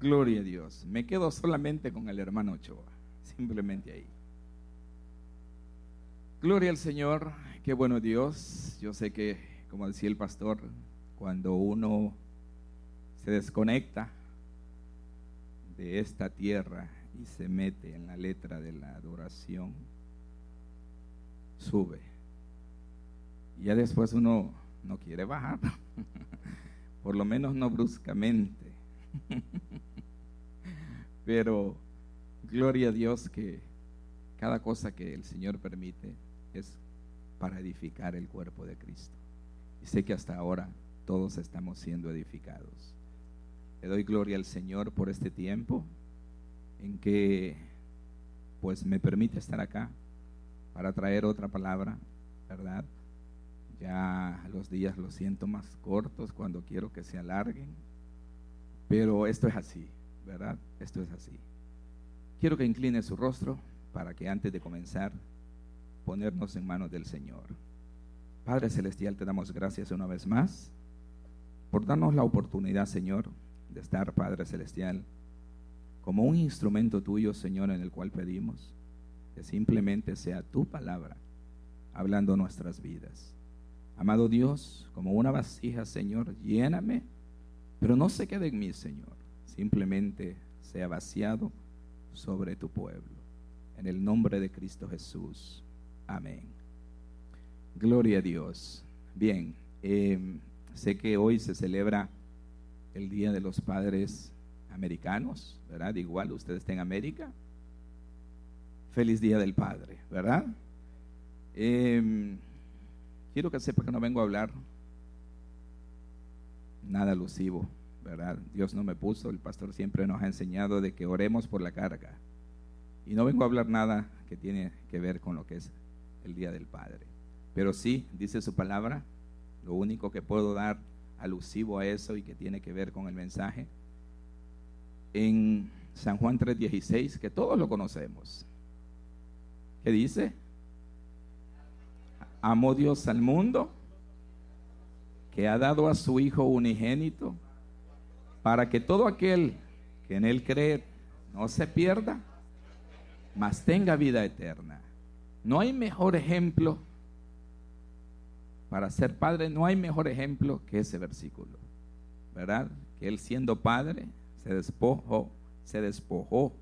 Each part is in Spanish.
Gloria a Dios. Me quedo solamente con el hermano Ochoa, simplemente ahí. Gloria al Señor, qué bueno Dios. Yo sé que, como decía el pastor, cuando uno se desconecta de esta tierra y se mete en la letra de la adoración, sube. Y ya después uno no quiere bajar, por lo menos no bruscamente. Pero gloria a Dios que cada cosa que el Señor permite es para edificar el cuerpo de Cristo. Y sé que hasta ahora todos estamos siendo edificados. Le doy gloria al Señor por este tiempo en que pues me permite estar acá para traer otra palabra, ¿verdad? Ya los días los siento más cortos cuando quiero que se alarguen, pero esto es así, ¿verdad? Esto es así. Quiero que incline su rostro para que antes de comenzar ponernos en manos del Señor. Padre Celestial, te damos gracias una vez más por darnos la oportunidad, Señor, de estar, Padre Celestial, como un instrumento tuyo, Señor, en el cual pedimos que simplemente sea tu palabra hablando nuestras vidas. Amado Dios, como una vasija, Señor, lléname, pero no se quede en mí, Señor. Simplemente sea vaciado sobre tu pueblo. En el nombre de Cristo Jesús. Amén. Gloria a Dios. Bien, em, sé que hoy se celebra el Día de los Padres Americanos, ¿verdad? Igual usted está en América. Feliz Día del Padre, ¿verdad? Eh, quiero que sepa que no vengo a hablar nada alusivo, ¿verdad? Dios no me puso, el pastor siempre nos ha enseñado de que oremos por la carga. Y no vengo a hablar nada que tiene que ver con lo que es el Día del Padre. Pero sí, dice su palabra, lo único que puedo dar alusivo a eso y que tiene que ver con el mensaje, en San Juan 3:16, que todos lo conocemos. ¿Qué dice? Amó Dios al mundo, que ha dado a su Hijo unigénito, para que todo aquel que en Él cree no se pierda, mas tenga vida eterna. No hay mejor ejemplo para ser padre, no hay mejor ejemplo que ese versículo, ¿verdad? Que Él siendo padre se despojó, se despojó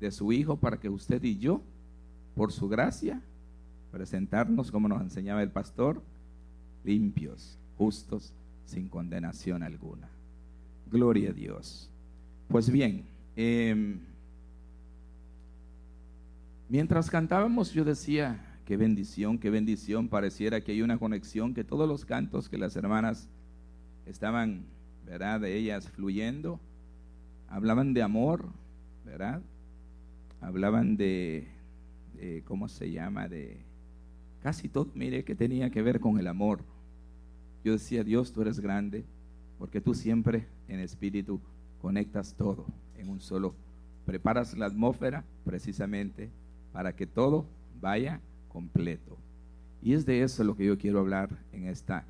de su Hijo para que usted y yo, por su gracia, presentarnos, como nos enseñaba el pastor, limpios, justos, sin condenación alguna. Gloria a Dios. Pues bien, em, mientras cantábamos yo decía, qué bendición, qué bendición, pareciera que hay una conexión, que todos los cantos que las hermanas estaban, ¿verdad?, de ellas fluyendo, hablaban de amor, ¿verdad? Hablaban de, de ¿cómo se llama?, de casi todo, mire, que tenía que ver con el amor. Yo decía, Dios, tú eres grande, porque tú siempre en espíritu conectas todo en un solo, preparas la atmósfera precisamente para que todo vaya completo. Y es de eso lo que yo quiero hablar en esta,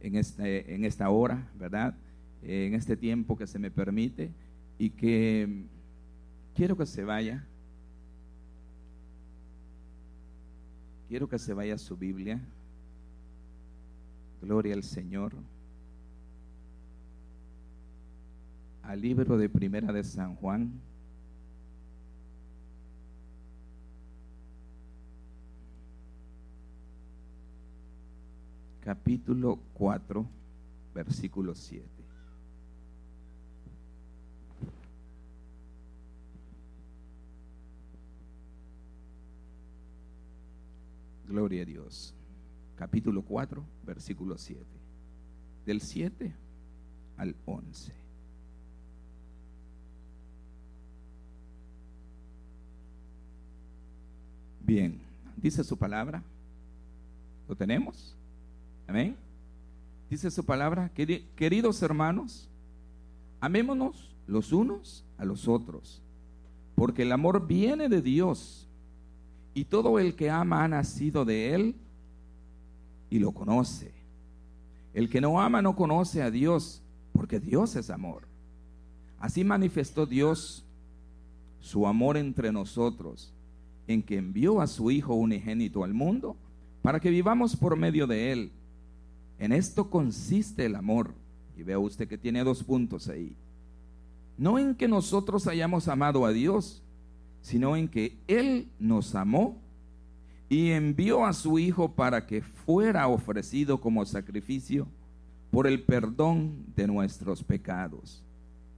en este, en esta hora, ¿verdad? En este tiempo que se me permite y que quiero que se vaya. Quiero que se vaya su Biblia. Gloria al Señor. Al libro de Primera de San Juan. Capítulo 4, versículo 7. Gloria a Dios. Capítulo 4, versículo 7. Del 7 al 11. Bien, dice su palabra. ¿Lo tenemos? Amén. Dice su palabra, queridos hermanos, amémonos los unos a los otros, porque el amor viene de Dios y todo el que ama ha nacido de él y lo conoce. El que no ama no conoce a Dios, porque Dios es amor. Así manifestó Dios su amor entre nosotros, en que envió a su Hijo unigénito al mundo, para que vivamos por medio de Él. En esto consiste el amor. Y vea usted que tiene dos puntos ahí. No en que nosotros hayamos amado a Dios, sino en que Él nos amó y envió a su Hijo para que fuera ofrecido como sacrificio por el perdón de nuestros pecados.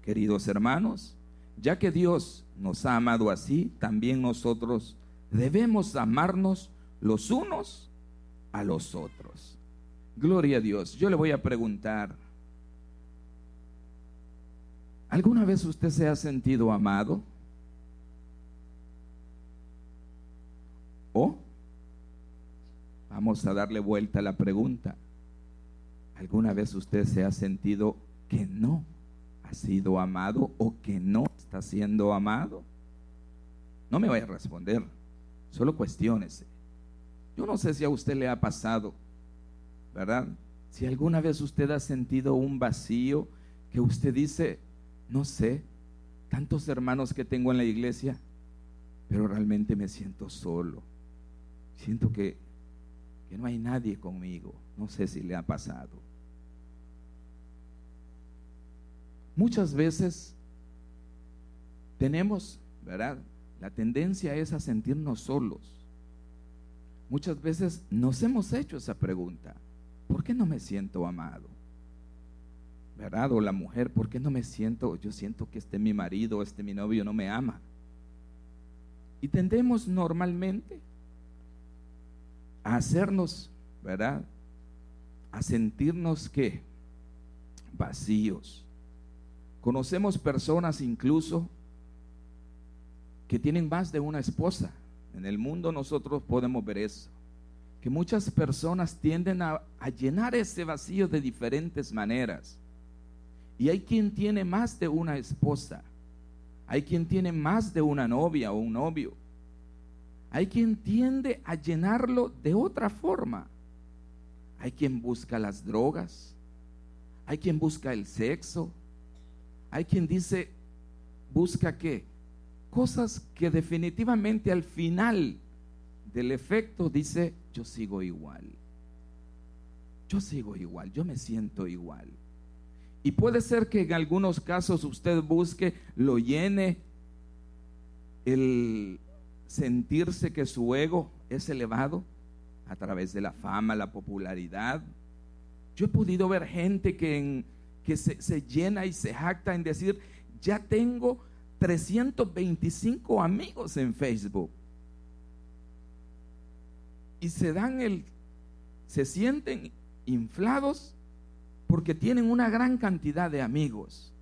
Queridos hermanos, ya que Dios nos ha amado así, también nosotros debemos amarnos los unos a los otros. Gloria a Dios. Yo le voy a preguntar, ¿alguna vez usted se ha sentido amado? ¿O? Vamos a darle vuelta a la pregunta. ¿Alguna vez usted se ha sentido que no ha sido amado o que no está siendo amado? No me vaya a responder, solo cuestiones. Yo no sé si a usted le ha pasado, ¿verdad? Si alguna vez usted ha sentido un vacío que usted dice, no sé, tantos hermanos que tengo en la iglesia, pero realmente me siento solo. Siento que que no hay nadie conmigo. No sé si le ha pasado. Muchas veces tenemos, ¿verdad? La tendencia es a sentirnos solos. Muchas veces nos hemos hecho esa pregunta. ¿Por qué no me siento amado? ¿Verdad? O la mujer, ¿por qué no me siento? Yo siento que este mi marido, este mi novio no me ama. Y tendemos normalmente a hacernos, ¿verdad? A sentirnos que vacíos. Conocemos personas incluso que tienen más de una esposa. En el mundo nosotros podemos ver eso. Que muchas personas tienden a, llenar ese vacío de diferentes maneras. Y hay quien tiene más de una esposa. Hay quien tiene más de una novia o un novio. Hay quien tiende a llenarlo de otra forma. Hay quien busca las drogas. Hay quien busca el sexo. Hay quien dice, busca qué? Cosas que definitivamente al final del efecto dice, yo sigo igual. Yo sigo igual, yo me siento igual. Y puede ser que en algunos casos usted busque, lo llene el sentirse que su ego es elevado a través de la fama, la popularidad. Yo he podido ver gente que, que se, se llena y se jacta en decir, ya tengo 325 amigos en Facebook. Y se dan el, se sienten inflados porque tienen una gran cantidad de amigos.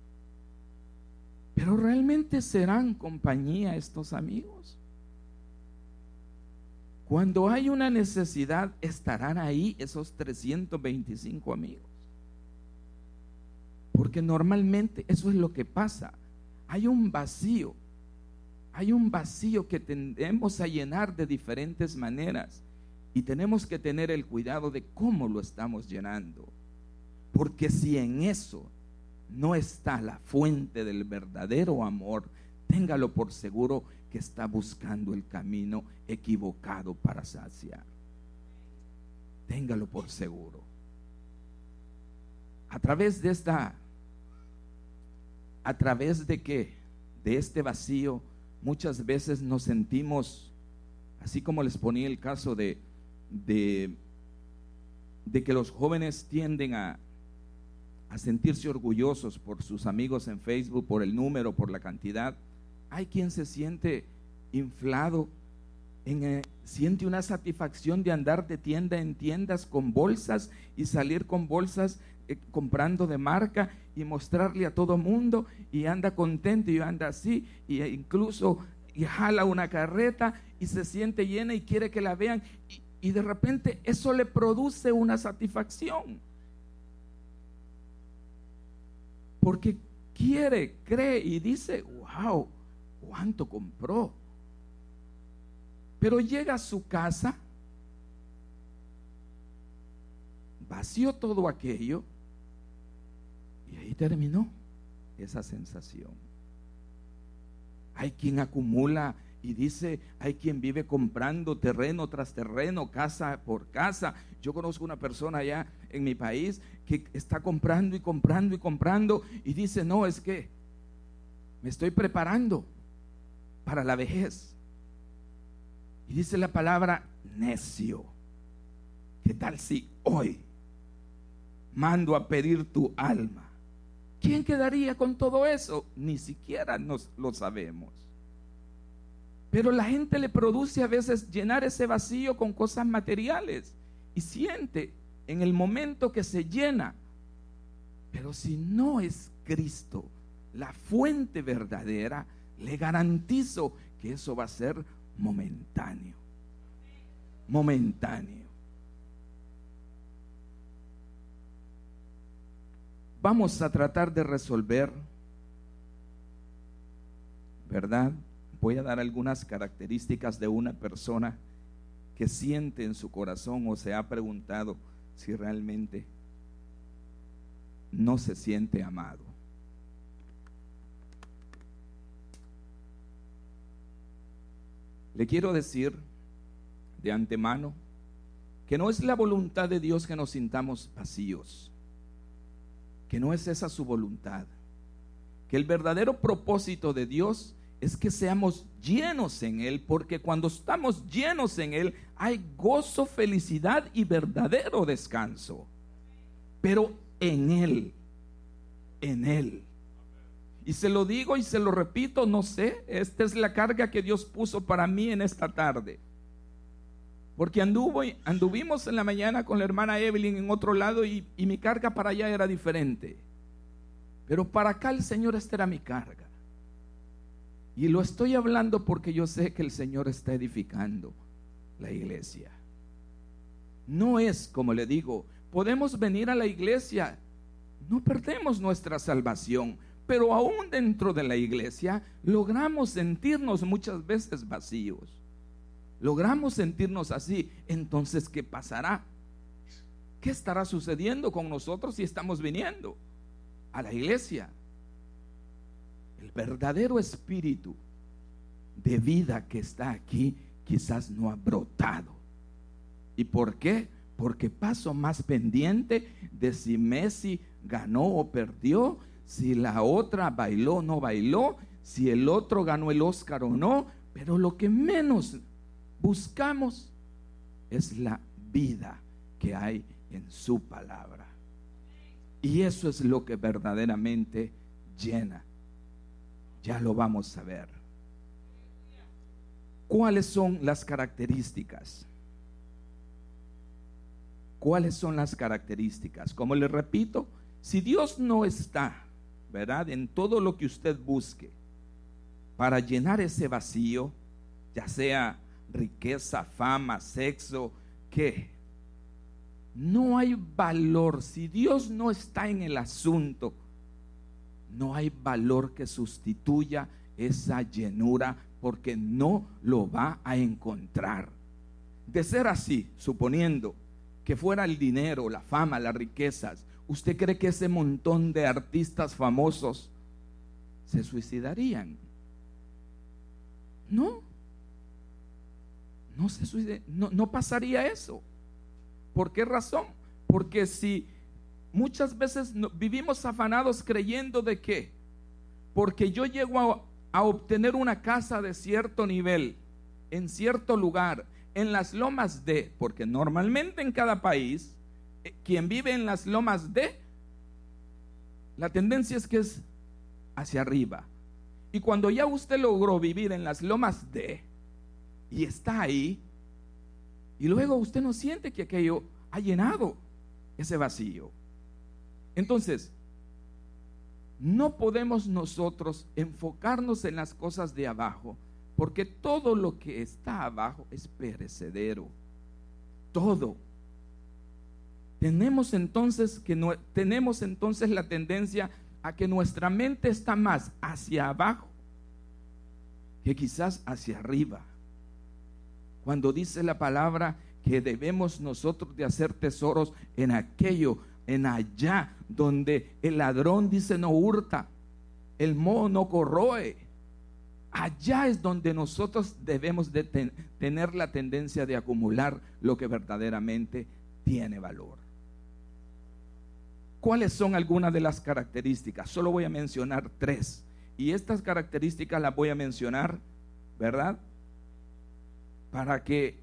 Pero realmente serán compañía estos amigos. Cuando hay una necesidad, estarán ahí esos 325 amigos. Porque normalmente eso es lo que pasa. Hay un vacío. Hay un vacío que tendemos a llenar de diferentes maneras. Y tenemos que tener el cuidado de cómo lo estamos llenando. Porque si en eso no está la fuente del verdadero amor, téngalo por seguro que está buscando el camino equivocado para saciar. Téngalo por seguro. A través de esta, a través de que, de este vacío, muchas veces nos sentimos, así como les ponía el caso de, de, de que los jóvenes tienden a, a sentirse orgullosos por sus amigos en Facebook, por el número, por la cantidad hay quien se siente inflado, en, eh, siente una satisfacción de andar de tienda en tiendas con bolsas y salir con bolsas eh, comprando de marca y mostrarle a todo mundo y anda contento y anda así y incluso y jala una carreta y se siente llena y quiere que la vean y, y de repente eso le produce una satisfacción. Porque quiere, cree y dice, wow, cuánto compró. Pero llega a su casa, vació todo aquello y ahí terminó esa sensación. Hay quien acumula y dice, hay quien vive comprando terreno tras terreno, casa por casa. Yo conozco una persona allá en mi país que está comprando y comprando y comprando y dice, no, es que me estoy preparando para la vejez. Y dice la palabra necio. ¿Qué tal si hoy mando a pedir tu alma? ¿Quién quedaría con todo eso? Ni siquiera nos lo sabemos. Pero la gente le produce a veces llenar ese vacío con cosas materiales y siente en el momento que se llena. Pero si no es Cristo la fuente verdadera, le garantizo que eso va a ser momentáneo. Momentáneo. Vamos a tratar de resolver, ¿verdad? voy a dar algunas características de una persona que siente en su corazón o se ha preguntado si realmente no se siente amado. Le quiero decir de antemano que no es la voluntad de Dios que nos sintamos vacíos, que no es esa su voluntad, que el verdadero propósito de Dios es que seamos llenos en Él, porque cuando estamos llenos en Él hay gozo, felicidad y verdadero descanso. Pero en Él, en Él. Y se lo digo y se lo repito, no sé, esta es la carga que Dios puso para mí en esta tarde. Porque anduvo, anduvimos en la mañana con la hermana Evelyn en otro lado y, y mi carga para allá era diferente. Pero para acá el Señor, esta era mi carga. Y lo estoy hablando porque yo sé que el Señor está edificando la iglesia. No es, como le digo, podemos venir a la iglesia, no perdemos nuestra salvación, pero aún dentro de la iglesia logramos sentirnos muchas veces vacíos. Logramos sentirnos así. Entonces, ¿qué pasará? ¿Qué estará sucediendo con nosotros si estamos viniendo a la iglesia? el verdadero espíritu de vida que está aquí quizás no ha brotado. ¿Y por qué? Porque paso más pendiente de si Messi ganó o perdió, si la otra bailó o no bailó, si el otro ganó el Oscar o no, pero lo que menos buscamos es la vida que hay en su palabra. Y eso es lo que verdaderamente llena ya lo vamos a ver. ¿Cuáles son las características? ¿Cuáles son las características? Como le repito, si Dios no está, ¿verdad? En todo lo que usted busque para llenar ese vacío, ya sea riqueza, fama, sexo, ¿qué? No hay valor. Si Dios no está en el asunto, no hay valor que sustituya esa llenura porque no lo va a encontrar. De ser así, suponiendo que fuera el dinero, la fama, las riquezas, ¿usted cree que ese montón de artistas famosos se suicidarían? No. No, se no, no pasaría eso. ¿Por qué razón? Porque si Muchas veces vivimos afanados creyendo de que porque yo llego a, a obtener una casa de cierto nivel, en cierto lugar, en las lomas de, porque normalmente en cada país, eh, quien vive en las lomas de, la tendencia es que es hacia arriba. Y cuando ya usted logró vivir en las lomas de, y está ahí, y luego usted no siente que aquello ha llenado ese vacío. Entonces, no podemos nosotros enfocarnos en las cosas de abajo, porque todo lo que está abajo es perecedero. Todo. Tenemos entonces que no, tenemos entonces la tendencia a que nuestra mente está más hacia abajo que quizás hacia arriba. Cuando dice la palabra que debemos nosotros de hacer tesoros en aquello en allá donde el ladrón dice no hurta, el moho no corroe. Allá es donde nosotros debemos de tener la tendencia de acumular lo que verdaderamente tiene valor. ¿Cuáles son algunas de las características? Solo voy a mencionar tres. Y estas características las voy a mencionar, ¿verdad? Para que,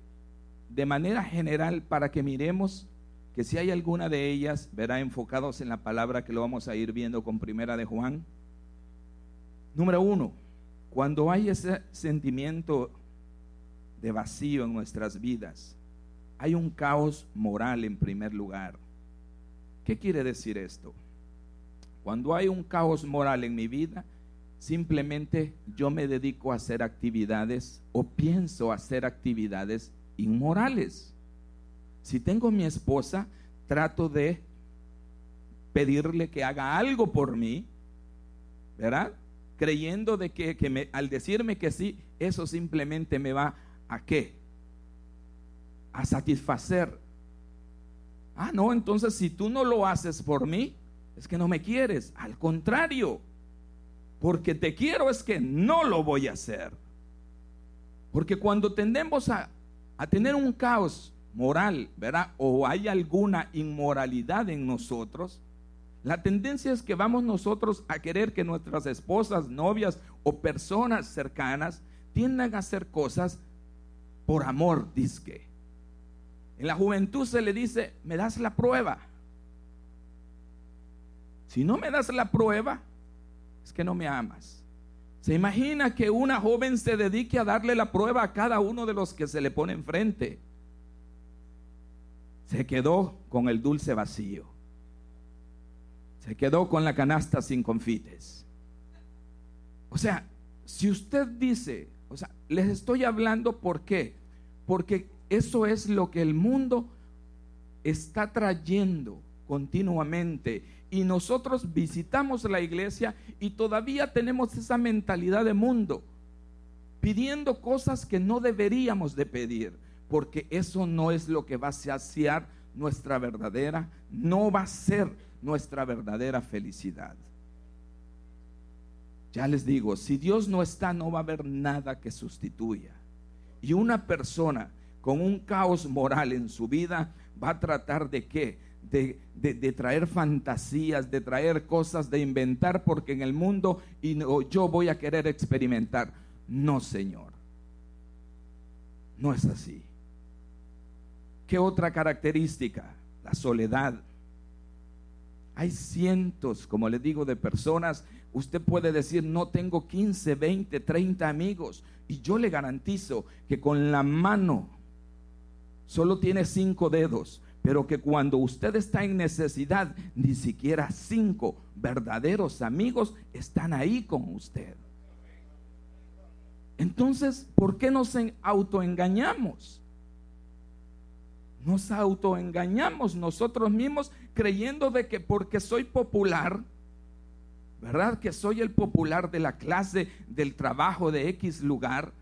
de manera general, para que miremos que si hay alguna de ellas, verá, enfocados en la palabra que lo vamos a ir viendo con primera de Juan. Número uno, cuando hay ese sentimiento de vacío en nuestras vidas, hay un caos moral en primer lugar. ¿Qué quiere decir esto? Cuando hay un caos moral en mi vida, simplemente yo me dedico a hacer actividades o pienso hacer actividades inmorales. Si tengo mi esposa, trato de pedirle que haga algo por mí, ¿verdad? creyendo de que, al decirme que sí, eso simplemente me va a qué? A satisfacer. Ah, no, entonces si tú no lo haces por mí, es que no me quieres. Al contrario, porque te quiero es que no lo voy a hacer. Porque cuando tendemos a, a tener un caos moral, ¿verdad? O hay alguna inmoralidad en nosotros, la tendencia es que vamos nosotros a querer que nuestras esposas, novias o personas cercanas tiendan a hacer cosas por amor, disque. En la juventud se le dice, me das la prueba. Si no me das la prueba, es que no me amas. Se imagina que una joven se dedique a darle la prueba a cada uno de los que se le pone enfrente. Se quedó con el dulce vacío. Se quedó con la canasta sin confites. O sea, si usted dice, o sea, les estoy hablando por qué? Porque eso es lo que el mundo está trayendo continuamente. Y nosotros visitamos la iglesia y todavía tenemos esa mentalidad de mundo, pidiendo cosas que no deberíamos de pedir, porque eso no es lo que va a saciar nuestra verdadera, no va a ser nuestra verdadera felicidad. Ya les digo, si Dios no está, no va a haber nada que sustituya. Y una persona con un caos moral en su vida va a tratar de qué? De, de, traer fantasías, de traer cosas, de inventar, porque en el mundo y yo voy a querer experimentar. No, Señor. No es así. ¿Qué otra característica? La soledad. Hay cientos, como le digo, de personas. Usted puede decir, no tengo 15, 20, 30 amigos. Y yo le garantizo que con la mano solo tiene cinco dedos. Pero que cuando usted está en necesidad, ni siquiera cinco verdaderos amigos están ahí con usted. Entonces, ¿por qué nos autoengañamos? Nos autoengañamos nosotros mismos creyendo de que porque soy popular, ¿verdad? Que soy el popular de la clase, del trabajo de X lugar,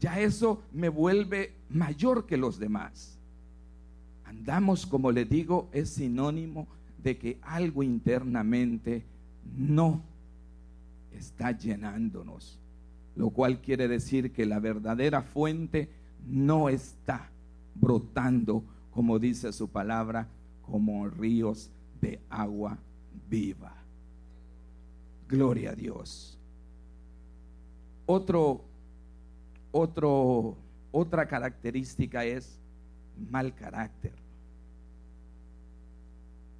ya eso me vuelve mayor que los demás. Andamos, como le digo, es sinónimo de que algo internamente no está llenándonos, lo cual quiere decir que la verdadera fuente no está brotando, como dice su palabra, como ríos de agua viva. Gloria a Dios. Otro, otro, otra característica es mal carácter.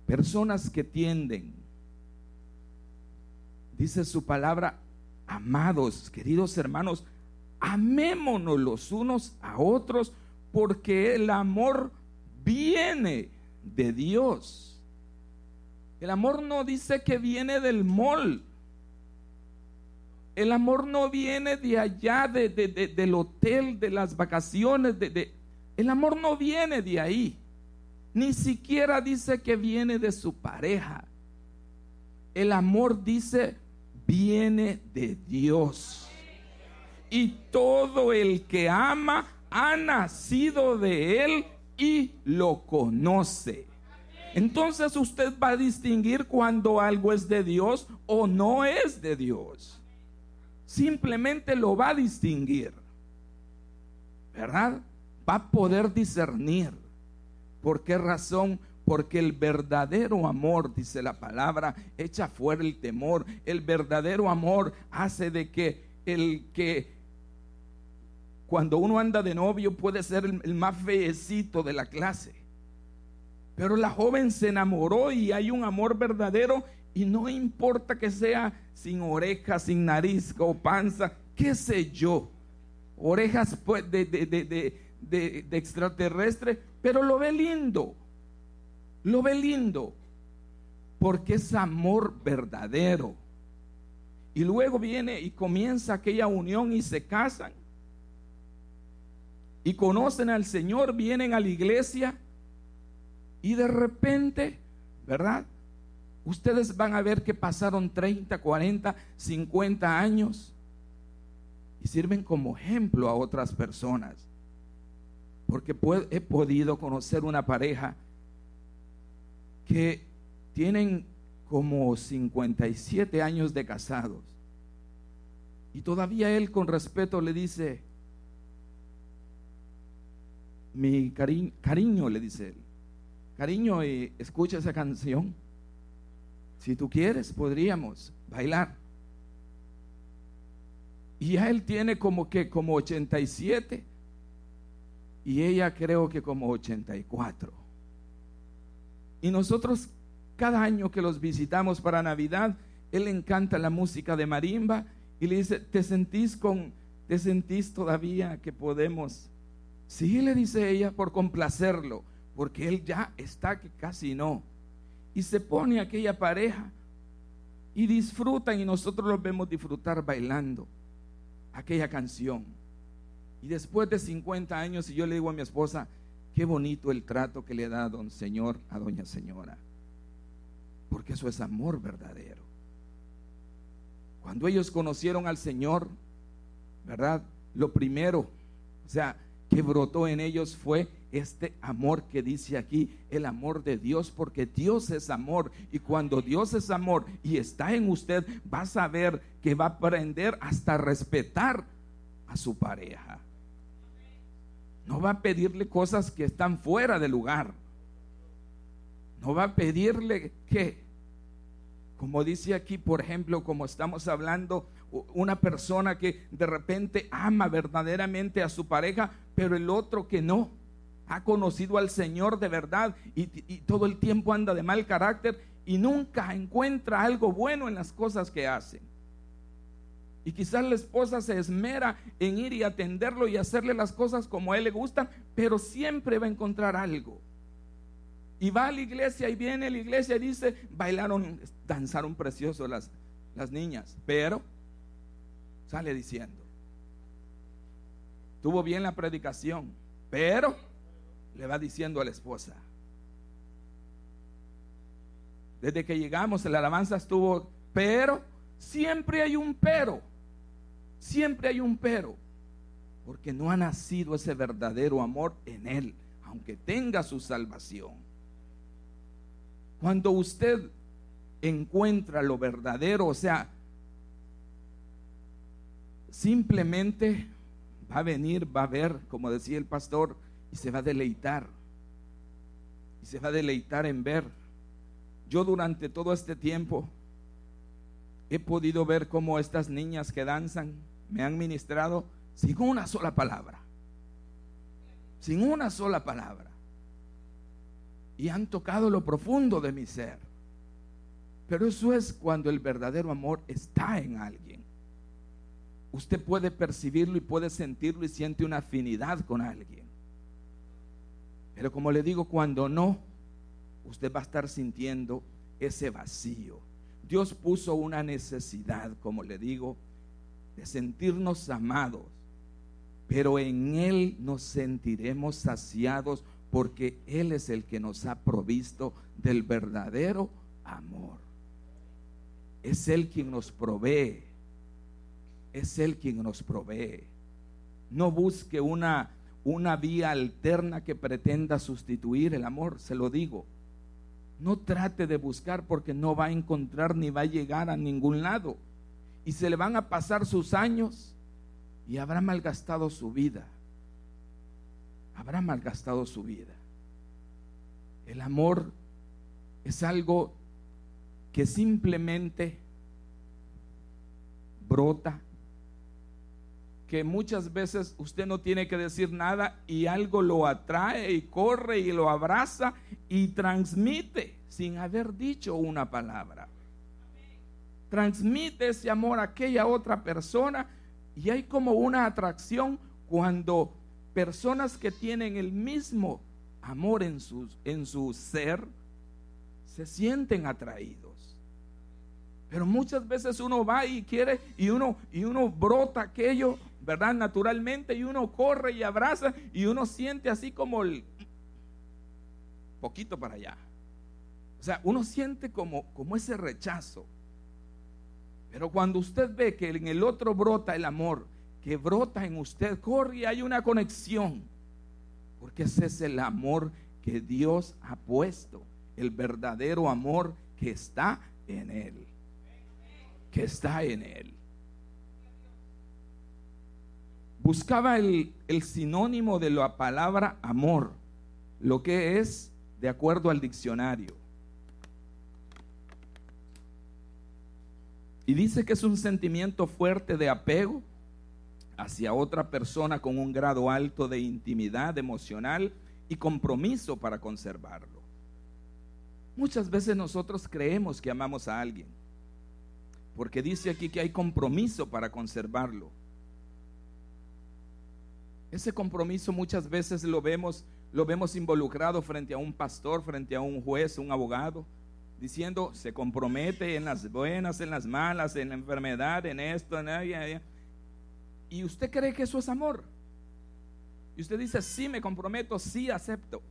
Personas que tienden, dice su palabra, amados, queridos hermanos, amémonos los unos a otros porque el amor viene de Dios. El amor no dice que viene del mol. El amor no viene de allá, de, del hotel, de las vacaciones. De, el amor no viene de ahí. Ni siquiera dice que viene de su pareja. El amor dice, viene de Dios. Y todo el que ama ha nacido de Él y lo conoce. Entonces usted va a distinguir cuando algo es de Dios o no es de Dios. Simplemente lo va a distinguir. ¿Verdad? Va a poder discernir. ¿Por qué razón? Porque el verdadero amor, dice la palabra, echa fuera el temor. El verdadero amor hace de que el que cuando uno anda de novio puede ser el, más feecito de la clase. Pero la joven se enamoró y hay un amor verdadero y no importa que sea sin orejas, sin nariz o panza, qué sé yo. Orejas pues, de, de, de, de extraterrestre, pero lo ve lindo. Lo ve lindo. Porque es amor verdadero. Y luego viene y comienza aquella unión y se casan y conocen al Señor, vienen a la iglesia y de repente, ¿verdad? Ustedes van a ver que pasaron 30, 40, 50 años y sirven como ejemplo a otras personas. Porque he podido conocer una pareja que tienen como 57 años de casados. Y todavía él con respeto le dice, mi cariño, le dice él, cariño, eh, escucha esa canción. Si tú quieres, podríamos bailar. Y ya él tiene como que como 87 y ella creo que como 84. Y nosotros cada año que los visitamos para Navidad, él encanta la música de marimba y le dice, "¿Te sentís con te sentís todavía que podemos Sí, le dice ella, por complacerlo, porque él ya está que casi no. Y se pone aquella pareja y disfrutan y nosotros los vemos disfrutar bailando aquella canción. Y después de 50 años, y yo le digo a mi esposa, qué bonito el trato que le da don Señor a doña Señora. Porque eso es amor verdadero. Cuando ellos conocieron al Señor, ¿verdad? Lo primero, o sea, que brotó en ellos fue este amor que dice aquí, el amor de Dios, porque Dios es amor. Y cuando Dios es amor y está en usted, va a saber que va a aprender hasta respetar a su pareja. No va a pedirle cosas que están fuera de lugar. No va a pedirle que, como dice aquí, por ejemplo, como estamos hablando, una persona que de repente ama verdaderamente a su pareja, pero el otro que no ha conocido al Señor de verdad y, todo el tiempo anda de mal carácter y nunca encuentra algo bueno en las cosas que hace. Y quizás la esposa se esmera en ir y atenderlo y hacerle las cosas como a él le gustan, pero siempre va a encontrar algo. Y va a la iglesia y viene a la iglesia y dice, bailaron, danzaron precioso las, las niñas, pero sale diciendo. Tuvo bien la predicación, pero le va diciendo a la esposa. Desde que llegamos, la alabanza estuvo, pero siempre hay un pero. Siempre hay un pero. Porque no ha nacido ese verdadero amor en él, aunque tenga su salvación. Cuando usted encuentra lo verdadero, o sea, simplemente va a venir, va a ver, como decía el pastor, y se va a deleitar. Y se va a deleitar en ver. Yo durante todo este tiempo he podido ver cómo estas niñas que danzan me han ministrado sin una sola palabra. Sin una sola palabra. Y han tocado lo profundo de mi ser. Pero eso es cuando el verdadero amor está en alguien usted puede percibirlo y puede sentirlo y siente una afinidad con alguien. Pero como le digo, cuando no, usted va a estar sintiendo ese vacío. Dios puso una necesidad, como le digo, de sentirnos amados, pero en Él nos sentiremos saciados porque Él es el que nos ha provisto del verdadero amor. Es Él quien nos provee es Él quien nos provee. No busque una, una vía alterna que pretenda sustituir el amor, se lo digo. no trate de buscar porque no va a encontrar ni va a llegar a ningún lado. Y se le van a pasar sus años y habrá malgastado su vida. Habrá malgastado su vida. El amor es algo que simplemente brota, que muchas veces usted no tiene que decir nada y algo lo atrae y corre y lo abraza y transmite sin haber dicho una palabra. Transmite ese amor a aquella otra persona y hay como una atracción cuando personas que tienen el mismo amor en su, en su ser se sienten atraídos. Pero muchas veces uno va y quiere y uno y uno brota aquello ¿verdad? Naturalmente y uno corre y abraza y uno siente así como el poquito para allá. O sea, uno siente como, como ese rechazo. Pero cuando usted ve que en el otro brota el amor, que brota en usted, corre y hay una conexión. Porque ese es el amor que Dios ha puesto, el verdadero amor que está en Él. Que está en Él. buscaba el, sinónimo de la palabra amor, lo que es de acuerdo al diccionario. Y dice que es un sentimiento fuerte de apego hacia otra persona con un grado alto de intimidad emocional y compromiso para conservarlo. Muchas veces nosotros creemos que amamos a alguien, porque dice aquí que hay compromiso para conservarlo. Ese compromiso muchas veces lo vemos, lo vemos involucrado frente a un pastor, frente a un juez, un abogado, diciendo, se compromete en las buenas, en las malas, en la enfermedad, en esto, en allá. Y usted cree que eso es amor. Y usted dice, sí, me comprometo, sí, acepto.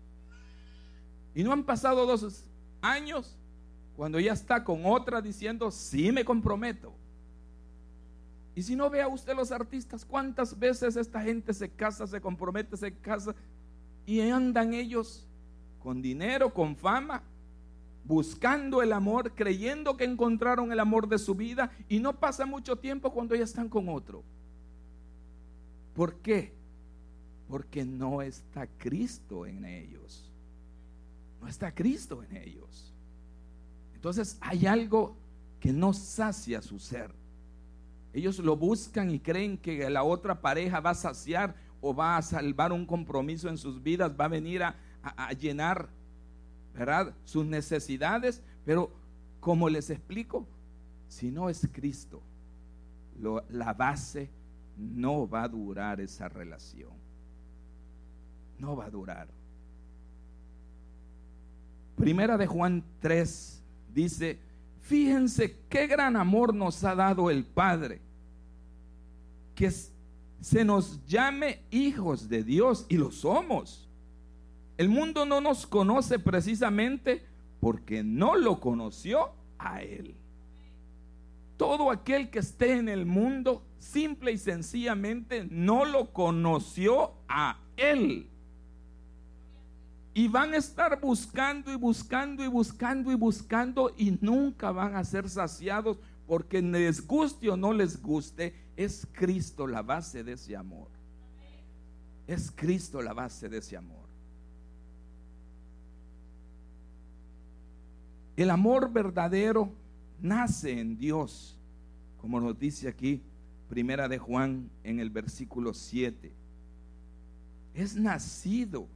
Y no han pasado dos años cuando ya está con otra diciendo, sí, me comprometo. Y si no vea usted los artistas, cuántas veces esta gente se casa, se compromete, se casa y andan ellos con dinero, con fama, buscando el amor, creyendo que encontraron el amor de su vida y no pasa mucho tiempo cuando ya están con otro. ¿Por qué? Porque no está Cristo en ellos. No está Cristo en ellos. Entonces hay algo que no sacia su ser. Ellos lo buscan y creen que la otra pareja va a saciar o va a salvar un compromiso en sus vidas, va a venir a, llenar, ¿verdad? Sus necesidades, pero como les explico, si no es Cristo, la base no va a durar esa relación. No va a durar. Primera de Juan 3 dice, fíjense qué gran amor nos ha dado el Padre que se nos llame hijos de Dios y lo somos. El mundo no nos conoce precisamente porque no lo conoció a Él. Todo aquel que esté en el mundo, simple y sencillamente, no lo conoció a Él. Y van a estar buscando y buscando y buscando y buscando y nunca van a ser saciados porque les guste o no les guste, es Cristo la base de ese amor. Es Cristo la base de ese amor. El amor verdadero nace en Dios, como nos dice aquí Primera de Juan en el versículo 7. Es nacido,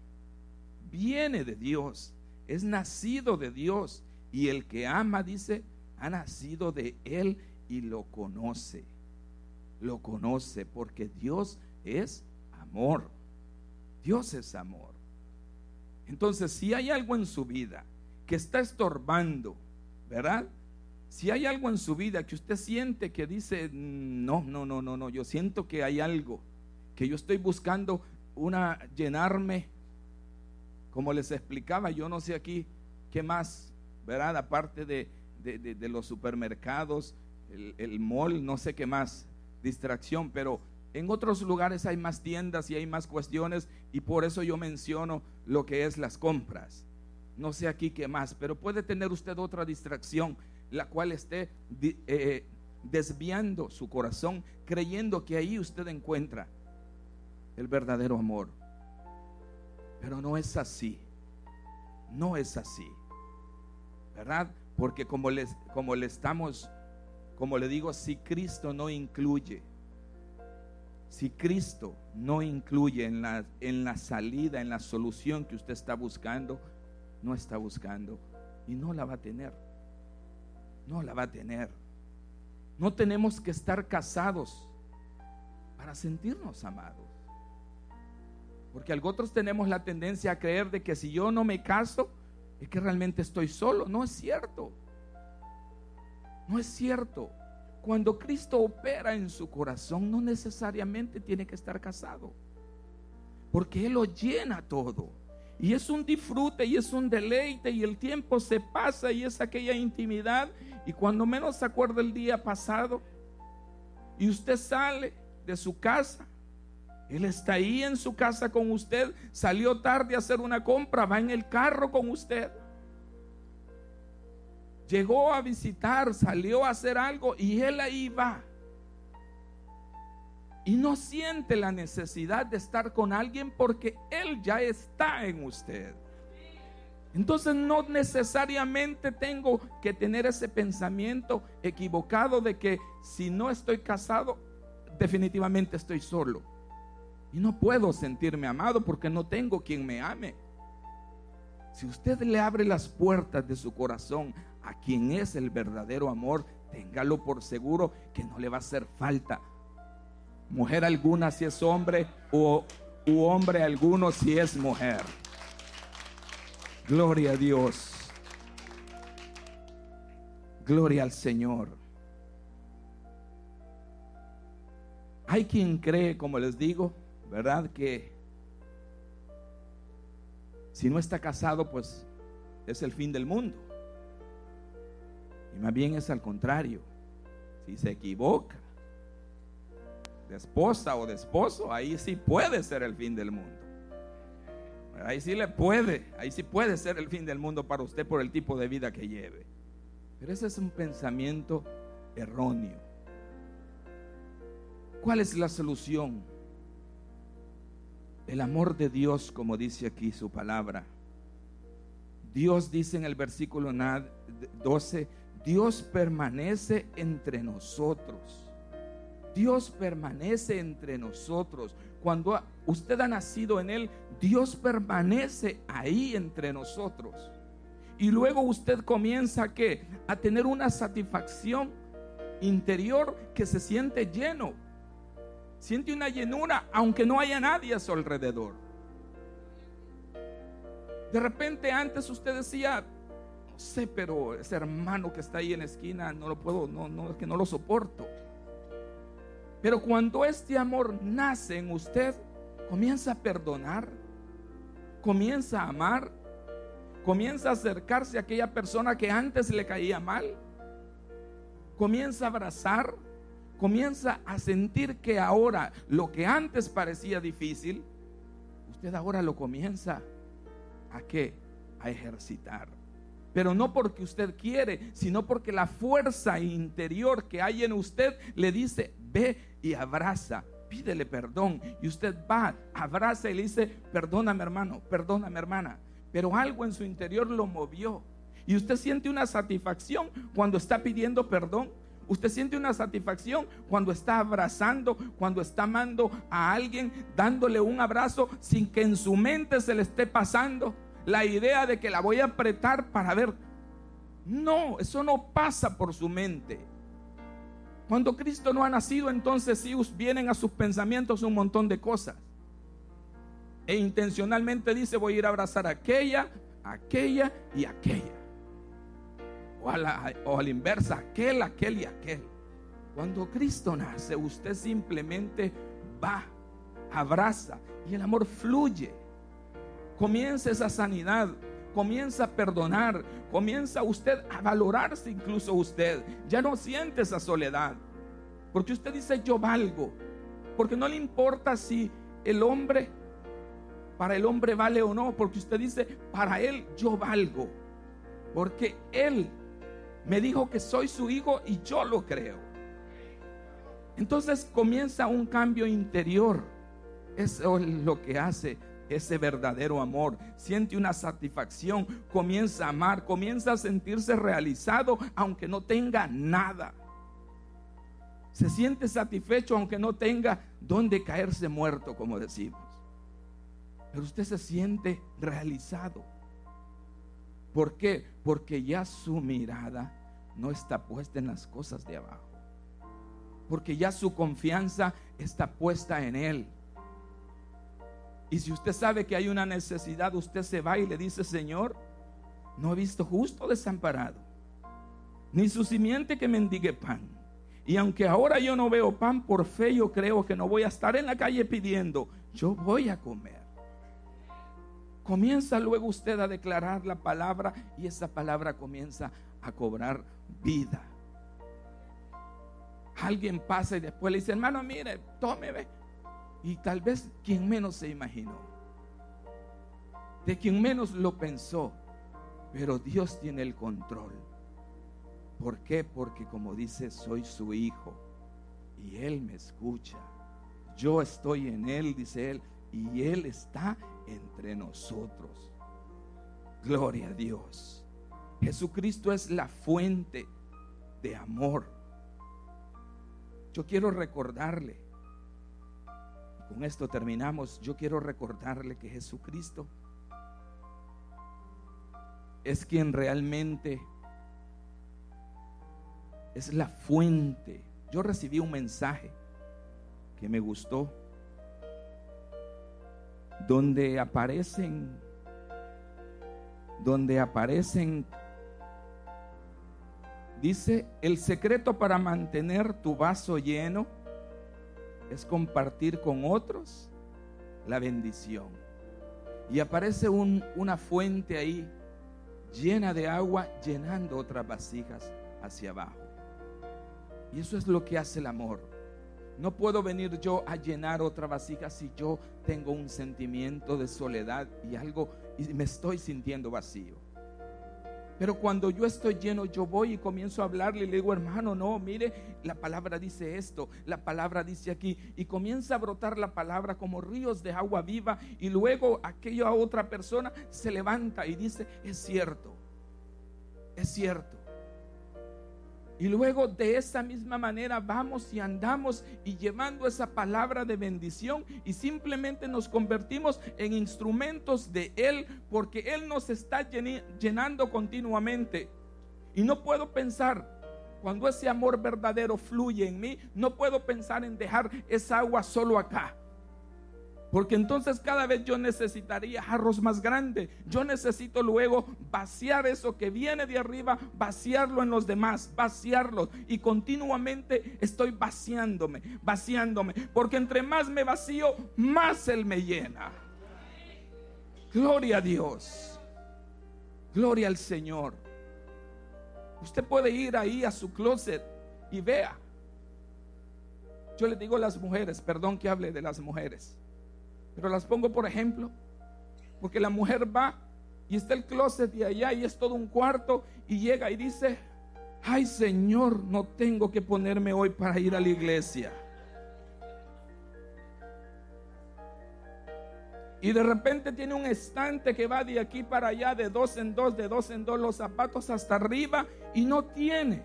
viene de Dios, es nacido de Dios. Y el que ama, dice, ha nacido de Él y lo conoce lo conoce, porque Dios es amor. Dios es amor. Entonces, si hay algo en su vida que está estorbando, ¿verdad? Si hay algo en su vida que usted siente que dice, no, no, no, no, no, yo siento que hay algo, que yo estoy buscando una, llenarme, como les explicaba, yo no sé aquí qué más, ¿verdad? Aparte de, de, los supermercados, el, el mall, no sé qué más, distracción, pero en otros lugares hay más tiendas y hay más cuestiones y por eso yo menciono lo que es las compras. No sé aquí qué más, pero puede tener usted otra distracción, la cual esté eh, desviando su corazón, creyendo que ahí usted encuentra el verdadero amor. Pero no es así. No es así. ¿Verdad? Porque como, les, como le estamos, como le digo, si Cristo no incluye, si Cristo no incluye en la, en la salida, en la solución que usted está buscando, no está buscando y no la va a tener. No la va a tener. No tenemos que estar casados para sentirnos amados. Porque otros tenemos la tendencia a creer de que si yo no me caso, es que realmente estoy solo. No es cierto. No es cierto. Cuando Cristo opera en su corazón, no necesariamente tiene que estar casado. Porque Él lo llena todo. Y es un disfrute y es un deleite y el tiempo se pasa y es aquella intimidad. Y cuando menos se acuerda el día pasado y usted sale de su casa él está ahí en su casa con usted, salió tarde a hacer una compra, va en el carro con usted. Llegó a visitar, salió a hacer algo y él ahí va. Y no siente la necesidad de estar con alguien porque él ya está en usted. Entonces no necesariamente tengo que tener ese pensamiento equivocado de que si no estoy casado, definitivamente estoy solo. Y no puedo sentirme amado porque no tengo quien me ame. Si usted le abre las puertas de su corazón a quien es el verdadero amor, téngalo por seguro que no le va a hacer falta. Mujer alguna si es hombre o u hombre alguno si es mujer. Gloria a Dios. Gloria al Señor. Hay quien cree, como les digo, ¿verdad? Que si no está casado, pues es el fin del mundo. Y más bien es al contrario. Si se equivoca de esposa o de esposo, ahí sí puede ser el fin del mundo. Ahí sí le puede, ahí sí puede ser el fin del mundo para usted por el tipo de vida que lleve. Pero ese es un pensamiento erróneo. ¿Cuál es la solución? El amor de Dios, como dice aquí su palabra. Dios dice en el versículo 12, Dios permanece entre nosotros. Dios permanece entre nosotros. Cuando usted ha nacido en Él, Dios permanece ahí entre nosotros. Y luego usted comienza a, tener una satisfacción interior que se siente lleno Siente una llenura aunque no haya nadie a su alrededor. De repente antes usted decía, no sé, pero ese hermano que está ahí en la esquina no lo puedo, no, no, es que no lo soporto. Pero cuando este amor nace en usted, comienza a perdonar, comienza a amar, comienza a acercarse a aquella persona que antes le caía mal, comienza a abrazar, comienza a sentir que ahora lo que antes parecía difícil, usted ahora lo comienza a qué? A ejercitar. Pero no porque usted quiere, sino porque la fuerza interior que hay en usted le dice, ve y abraza, pídele perdón. Y usted va, abraza y le dice, perdóname hermano, perdóname hermana. Pero algo en su interior lo movió. Y usted siente una satisfacción cuando está pidiendo perdón Usted siente una satisfacción cuando está abrazando, cuando está amando a alguien, dándole un abrazo sin que en su mente se le esté pasando la idea de que la voy a apretar para ver. No, eso no pasa por su mente. Cuando Cristo no ha nacido, entonces sí vienen a sus pensamientos un montón de cosas. E intencionalmente dice, voy a ir a abrazar a aquella, aquella y aquella o a la, inversa, aquel, aquel y aquel. Cuando Cristo nace, usted simplemente va, abraza y el amor fluye. Comienza esa sanidad, comienza a perdonar, comienza usted a valorarse incluso usted. Ya no siente esa soledad, porque usted dice yo valgo, porque no le importa si el hombre para el hombre vale o no, porque usted dice, para él yo valgo, porque él me dijo que soy su hijo y yo lo creo. Entonces comienza un cambio interior. Eso es lo que hace ese verdadero amor. Siente una satisfacción, comienza a amar, comienza a sentirse realizado aunque no tenga nada. Se siente satisfecho aunque no tenga donde caerse muerto, como decimos. Pero usted se siente realizado. ¿Por qué? Porque ya su mirada no está puesta en las cosas de abajo. Porque ya su confianza está puesta en Él. Y si usted sabe que hay una necesidad, usted se va y le dice, Señor, no he visto justo desamparado, ni su simiente que mendigue pan. Y aunque ahora yo no veo pan, por fe yo creo que no voy a estar en la calle pidiendo, yo voy a comer. Comienza luego usted a declarar la palabra y esa palabra comienza a cobrar vida. Alguien pasa y después le dice, hermano, mire, tome, ve. Y tal vez quien menos se imaginó, de quien menos lo pensó, pero Dios tiene el control. ¿Por qué? Porque como dice, soy su hijo y Él me escucha. Yo estoy en Él, dice Él, y Él está entre nosotros. Gloria a Dios. Jesucristo es la fuente de amor. Yo quiero recordarle, con esto terminamos, yo quiero recordarle que Jesucristo es quien realmente es la fuente. Yo recibí un mensaje que me gustó, donde aparecen, donde aparecen, dice, el secreto para mantener tu vaso lleno es compartir con otros la bendición. Y aparece una fuente ahí llena de agua, llenando otras vasijas hacia abajo. Y eso es lo que hace el amor. No puedo venir yo a llenar otra vasija si yo tengo un sentimiento de soledad y algo y me estoy sintiendo vacío. Pero cuando yo estoy lleno, yo voy y comienzo a hablarle y le digo, hermano, no, mire, la palabra dice esto, la palabra dice aquí. Y comienza a brotar la palabra como ríos de agua viva. Y luego aquella otra persona se levanta y dice, es cierto, es cierto. Y luego de esa misma manera vamos y andamos y llevando esa palabra de bendición y simplemente nos convertimos en instrumentos de Él porque Él nos está llenando continuamente. Y no puedo pensar, cuando ese amor verdadero fluye en mí, no puedo pensar en dejar esa agua solo acá. Porque entonces cada vez yo necesitaría jarros más grandes. Yo necesito luego vaciar eso que viene de arriba, vaciarlo en los demás, vaciarlo. Y continuamente estoy vaciándome, vaciándome. Porque entre más me vacío, más Él me llena. Gloria a Dios. Gloria al Señor. Usted puede ir ahí a su closet y vea. Yo le digo a las mujeres, perdón que hable de las mujeres. Pero las pongo por ejemplo, porque la mujer va y está el closet y allá y es todo un cuarto y llega y dice, ay Señor, no tengo que ponerme hoy para ir a la iglesia. Y de repente tiene un estante que va de aquí para allá, de dos en dos, de dos en dos, los zapatos hasta arriba, y no tiene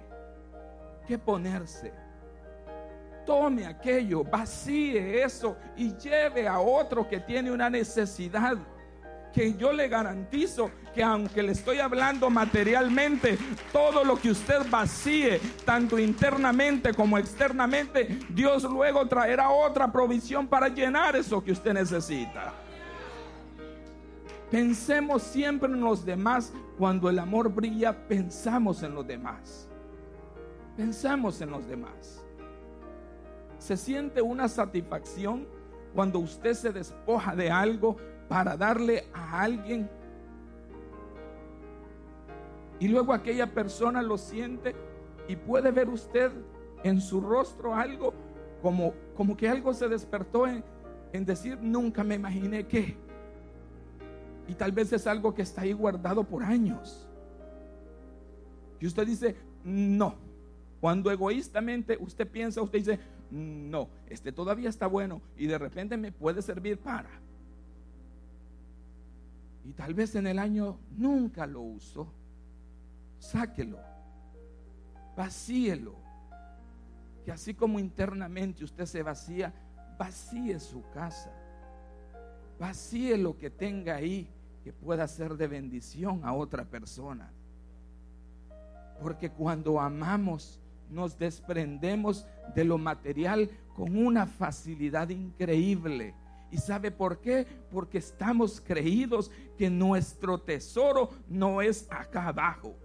que ponerse tome aquello, vacíe eso y lleve a otro que tiene una necesidad. Que yo le garantizo que aunque le estoy hablando materialmente, todo lo que usted vacíe, tanto internamente como externamente, Dios luego traerá otra provisión para llenar eso que usted necesita. Pensemos siempre en los demás. Cuando el amor brilla, pensamos en los demás. Pensamos en los demás. Se siente una satisfacción cuando usted se despoja de algo para darle a alguien. Y luego aquella persona lo siente y puede ver usted en su rostro algo como, como que algo se despertó en, en decir, nunca me imaginé que. Y tal vez es algo que está ahí guardado por años. Y usted dice, no. Cuando egoístamente usted piensa, usted dice, no, este todavía está bueno y de repente me puede servir para. Y tal vez en el año nunca lo usó. Sáquelo. Vacíelo. Que así como internamente usted se vacía, vacíe su casa. Vacíe lo que tenga ahí que pueda ser de bendición a otra persona. Porque cuando amamos, nos desprendemos de lo material con una facilidad increíble. ¿Y sabe por qué? Porque estamos creídos que nuestro tesoro no es acá abajo.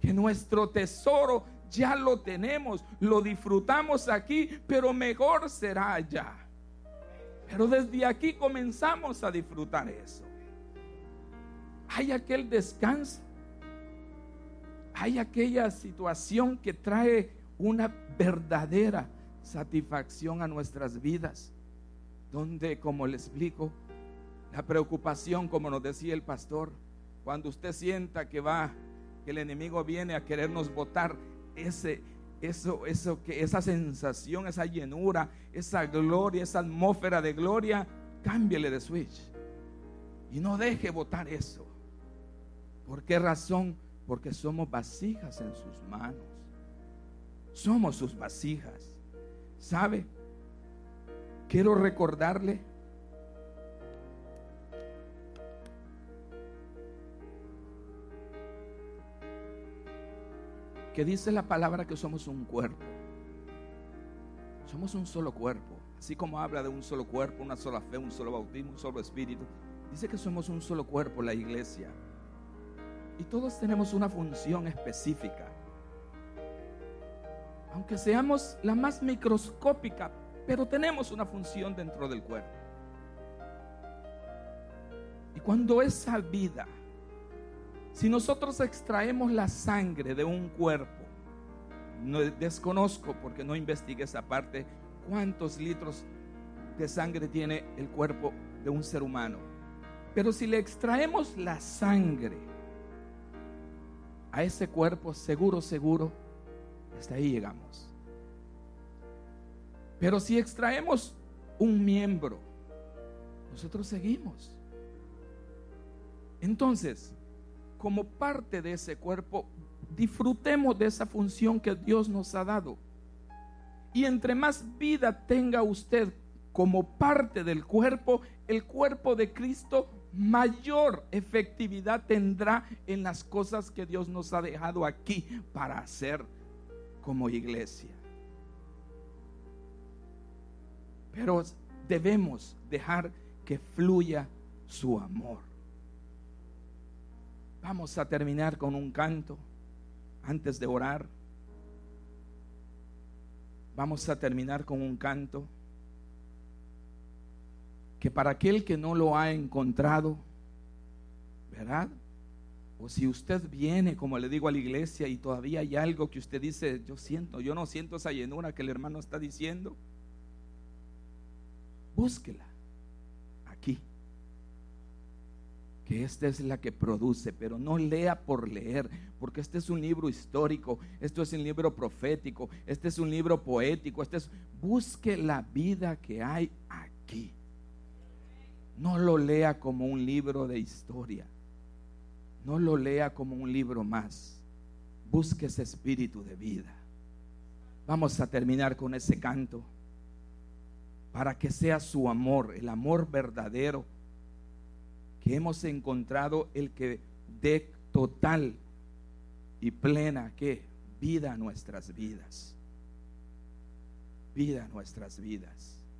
Que nuestro tesoro ya lo tenemos, lo disfrutamos aquí, pero mejor será allá. Pero desde aquí comenzamos a disfrutar eso. Hay aquel descanso. Hay aquella situación que trae una verdadera satisfacción a nuestras vidas. Donde, como le explico, la preocupación, como nos decía el pastor, cuando usted sienta que va, que el enemigo viene a querernos botar ese, eso, eso, que esa sensación, esa llenura, esa gloria, esa atmósfera de gloria, cámbiele de switch. Y no deje votar eso. ¿Por qué razón? Porque somos vasijas en sus manos. Somos sus vasijas. ¿Sabe? Quiero recordarle que dice la palabra que somos un cuerpo. Somos un solo cuerpo. Así como habla de un solo cuerpo, una sola fe, un solo bautismo, un solo espíritu. Dice que somos un solo cuerpo, la iglesia. Y todos tenemos una función específica. Aunque seamos la más microscópica, pero tenemos una función dentro del cuerpo. Y cuando esa vida si nosotros extraemos la sangre de un cuerpo, no, desconozco porque no investigué esa parte, cuántos litros de sangre tiene el cuerpo de un ser humano. Pero si le extraemos la sangre a ese cuerpo, seguro, seguro, hasta ahí llegamos. Pero si extraemos un miembro, nosotros seguimos. Entonces, como parte de ese cuerpo, disfrutemos de esa función que Dios nos ha dado. Y entre más vida tenga usted como parte del cuerpo, el cuerpo de Cristo mayor efectividad tendrá en las cosas que Dios nos ha dejado aquí para hacer como iglesia. Pero debemos dejar que fluya su amor. Vamos a terminar con un canto antes de orar. Vamos a terminar con un canto que para aquel que no lo ha encontrado, ¿verdad? O si usted viene, como le digo a la iglesia, y todavía hay algo que usted dice, yo siento, yo no siento esa llenura que el hermano está diciendo, búsquela aquí que esta es la que produce, pero no lea por leer, porque este es un libro histórico, esto es un libro profético, este es un libro poético, este es busque la vida que hay aquí. No lo lea como un libro de historia. No lo lea como un libro más. Busque ese espíritu de vida. Vamos a terminar con ese canto para que sea su amor, el amor verdadero que hemos encontrado el que dé total y plena que vida a nuestras vidas. Vida a nuestras vidas.